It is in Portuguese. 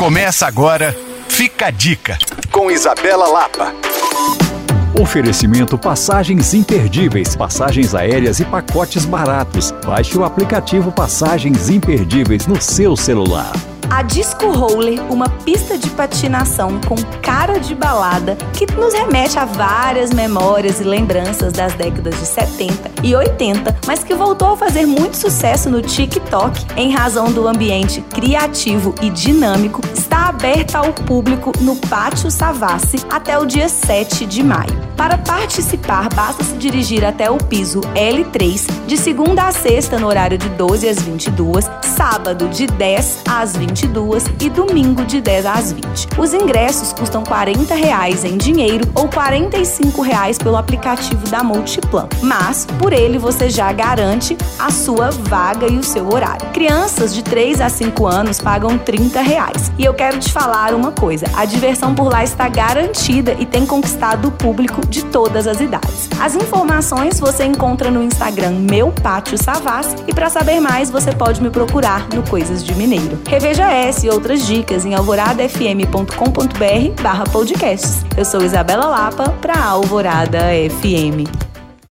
Começa agora, fica a dica, com Isabela Lapa. Oferecimento passagens imperdíveis, passagens aéreas e pacotes baratos. Baixe o aplicativo Passagens Imperdíveis no seu celular. A Disco Roller, uma pista de patinação com cara de balada que nos remete a várias memórias e lembranças das décadas de 70 e 80, mas que voltou a fazer muito sucesso no TikTok em razão do ambiente criativo e dinâmico, está aberta ao público no Pátio Savassi até o dia 7 de maio. Para participar, basta se dirigir até o piso L3 de segunda a sexta no horário de 12 às 22, sábado de 10 às 22 e domingo de 10 às 20. Os ingressos custam 40 reais em dinheiro ou 45 reais pelo aplicativo da Multiplan, mas por ele você já garante a sua vaga e o seu horário. Crianças de 3 a 5 anos pagam 30 reais. E eu quero te falar uma coisa, a diversão por lá está garantida e tem conquistado o público de todas as idades. As informações você encontra no Instagram Meu Pátio Savas e para saber mais você pode me procurar no Coisas de Mineiro. Reveja essa e outras dicas em alvoradafm.com.br barra podcasts. Eu sou Isabela Lapa para Alvorada FM.